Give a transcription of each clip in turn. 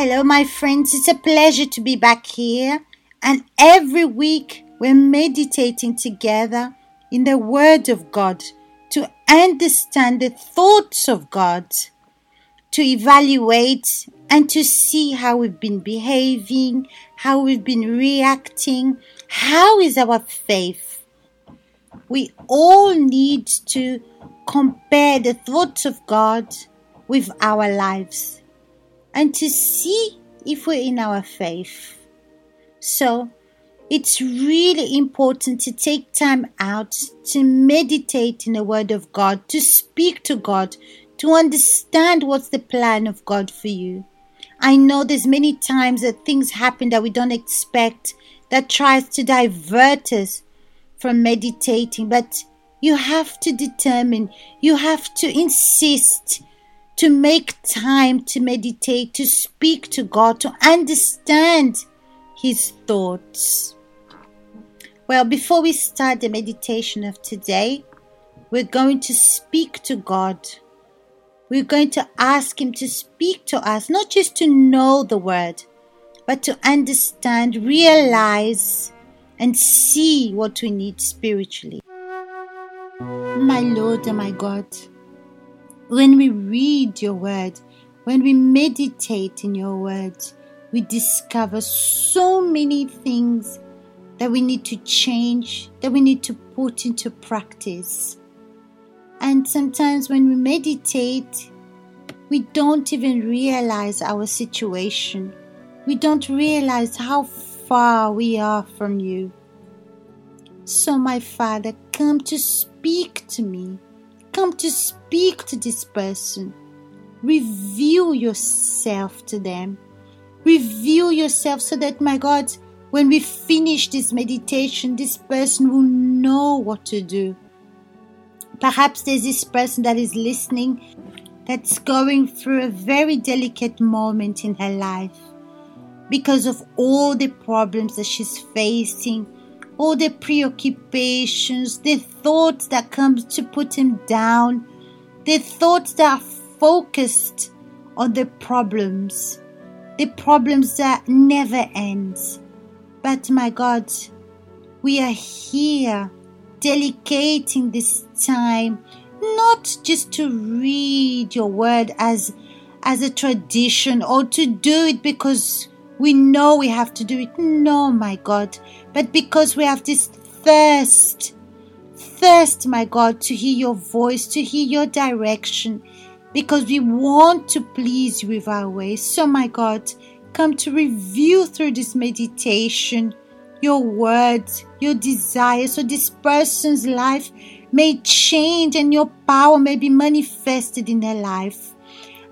Hello, my friends. It's a pleasure to be back here. And every week we're meditating together in the Word of God to understand the thoughts of God, to evaluate and to see how we've been behaving, how we've been reacting, how is our faith. We all need to compare the thoughts of God with our lives and to see if we're in our faith. So, it's really important to take time out to meditate in the Word of God, to speak to God, to understand what's the plan of God for you. I know there's many times that things happen that we don't expect that tries to divert us from meditating, but you have to determine, you have to insist to make time to meditate, to speak to God, to understand His thoughts. Well, before we start the meditation of today, we're going to speak to God. We're going to ask Him to speak to us, not just to know the Word, but to understand, realize, and see what we need spiritually. My Lord and my God, when we read your word, when we meditate in your word, we discover so many things that we need to change, that we need to put into practice. And sometimes when we meditate, we don't even realize our situation. We don't realize how far we are from you. So, my Father, come to speak to me come to speak to this person. Reveal yourself to them. Reveal yourself so that, my God, when we finish this meditation, this person will know what to do. Perhaps there's this person that is listening that's going through a very delicate moment in her life because of all the problems that she's facing all the preoccupations, the thoughts that come to put him down, the thoughts that are focused on the problems, the problems that never ends. But my God, we are here dedicating this time not just to read your word as as a tradition or to do it because we know we have to do it. No, my God. But because we have this thirst, thirst, my God, to hear your voice, to hear your direction, because we want to please you with our ways. So, my God, come to review through this meditation your words, your desires, so this person's life may change and your power may be manifested in their life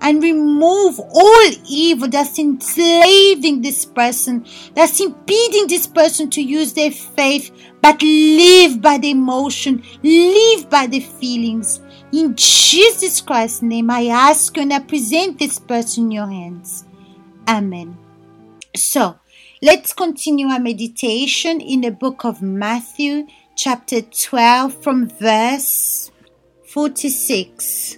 and remove all evil that's enslaving this person, that's impeding this person to use their faith, but live by the emotion, live by the feelings. In Jesus Christ's name, I ask you and I present this person in your hands. Amen. So, let's continue our meditation in the book of Matthew, chapter 12, from verse 46.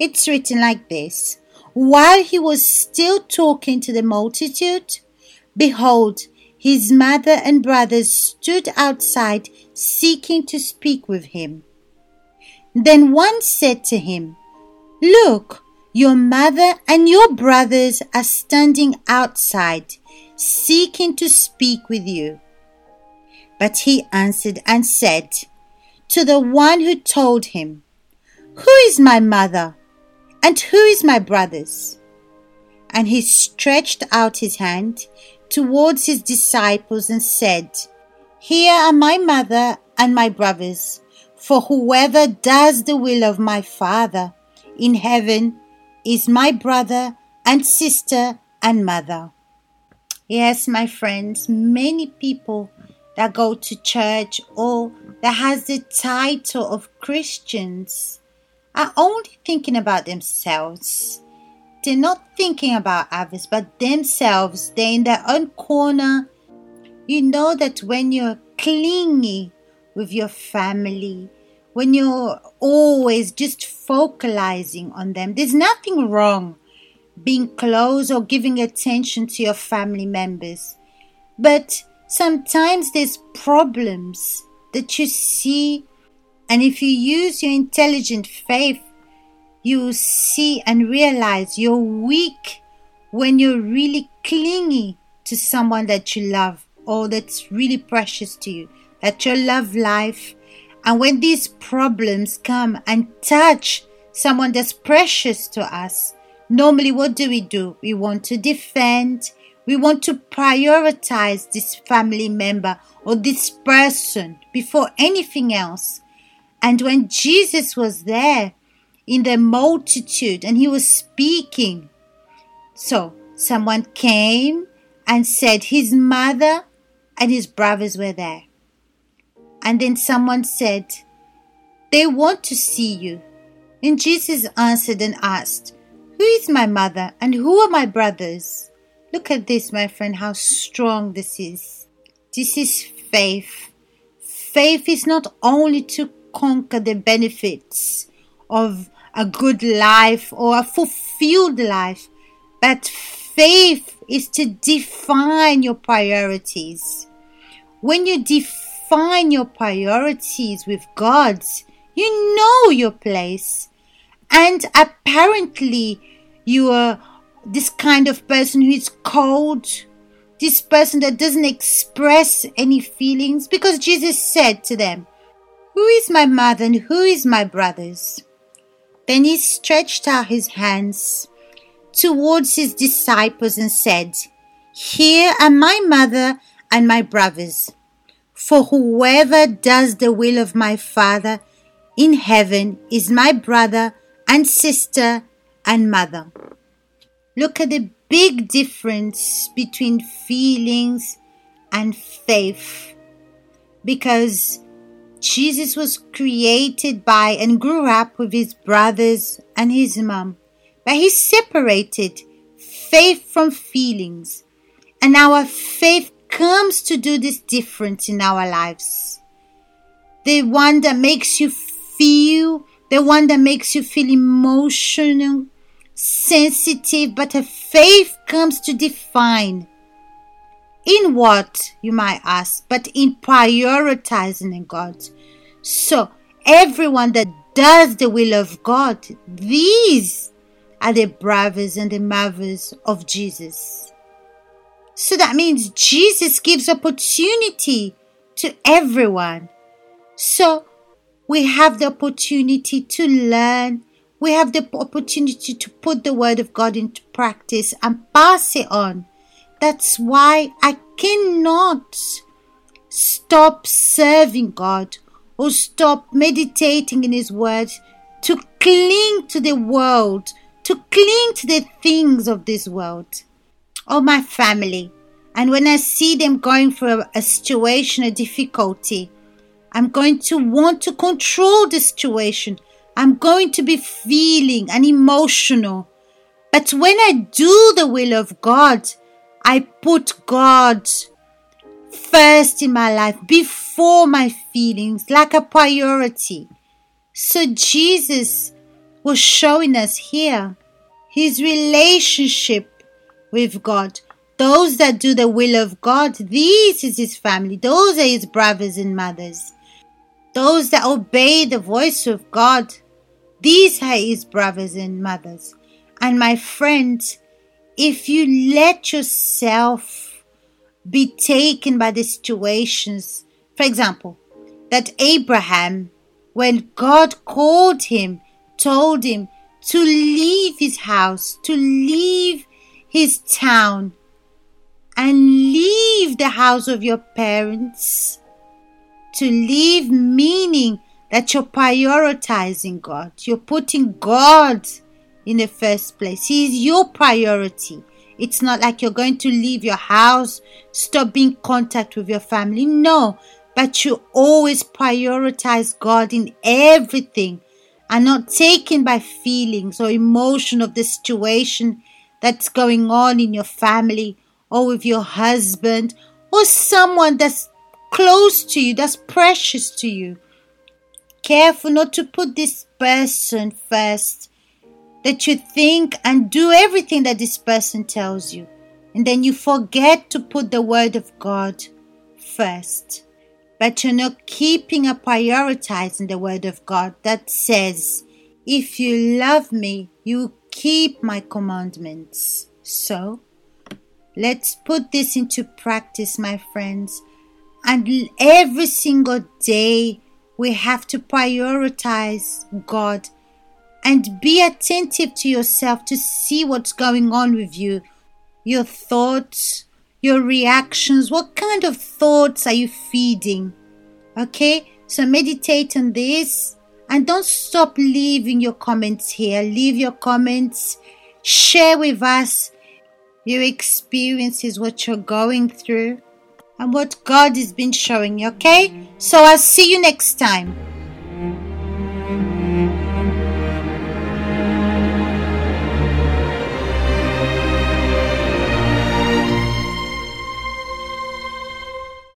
It's written like this While he was still talking to the multitude, behold, his mother and brothers stood outside seeking to speak with him. Then one said to him, Look, your mother and your brothers are standing outside seeking to speak with you. But he answered and said to the one who told him, Who is my mother and who is my brothers? And he stretched out his hand towards his disciples and said, Here are my mother and my brothers, for whoever does the will of my Father in heaven is my brother and sister and mother. Yes, my friends, many people that go to church or that has the title of Christians are only thinking about themselves. They're not thinking about others, but themselves. They're in their own corner. You know that when you're clingy with your family, when you're always just focalizing on them, there's nothing wrong being close or giving attention to your family members. But sometimes there's problems that you see, and if you use your intelligent faith, you see and realize you're weak when you're really clingy to someone that you love or that's really precious to you, that your love life. And when these problems come and touch someone that's precious to us, normally what do we do? We want to defend, we want to prioritize this family member or this person before anything else. And when Jesus was there in the multitude and he was speaking, so someone came and said his mother and his brothers were there. And then someone said, They want to see you. And Jesus answered and asked, Who is my mother and who are my brothers? Look at this, my friend, how strong this is. This is faith. Faith is not only to conquer the benefits of a good life or a fulfilled life, but faith is to define your priorities. When you define your priorities with God's, you know your place. And apparently, you are this kind of person who is cold, this person that doesn't express any feelings, because Jesus said to them, Who is my mother and who is my brothers? Then he stretched out his hands towards his disciples and said, Here are my mother and my brothers. For whoever does the will of my Father in heaven is my brother and sister and mother. Look at the big difference between feelings and faith. Because Jesus was created by and grew up with his brothers and his mom. But he separated faith from feelings. And our faith comes to do this difference in our lives. The one that makes you feel, the one that makes you feel emotional, sensitive, but a faith comes to define. In what, you might ask, but in prioritizing in God. So, everyone that does the will of God, these are the brothers and the mothers of Jesus. So that means Jesus gives opportunity to everyone. So we have the opportunity to learn. We have the opportunity to put the word of God into practice and pass it on. That's why I cannot stop serving God or stop meditating in His word to cling to the world to cling to the things of this world. Oh, my family. And when I see them going through a, a situation, a difficulty, I'm going to want to control the situation. I'm going to be feeling and emotional. But when I do the will of God, I put God first in my life before my feelings, like a priority. So Jesus was showing us here his relationship with God. Those that do the will of God, this is his family. Those are his brothers and mothers. Those that obey the voice of God, these are his brothers and mothers. And my friends, if you let yourself be taken by the situations, for example, that Abraham, when God called him told him to leave his house, to leave his town, and leave the house of your parents. To leave meaning that you're prioritizing God. You're putting God in the first place. He is your priority. It's not like you're going to leave your house, stop being contact with your family. No, but you always prioritize God in everything and not taken by feelings or emotion of the situation that's going on in your family or with your husband or someone that's close to you, that's precious to you. Careful not to put this person first. That you think and do everything that this person tells you. And then you forget to put the word of God first. But you're not keeping or prioritizing the word of God that says, If you love me, you keep my commandments. So, let's put this into practice, my friends. And every single day, we have to prioritize God and be attentive to yourself to see what's going on with you, your thoughts, your reactions. What kind of thoughts are you feeding? Okay, so meditate on this and don't stop leaving your comments here. Leave your comments, share with us your experiences, what you're going through, and what God has been showing you. Okay, so I'll see you next time.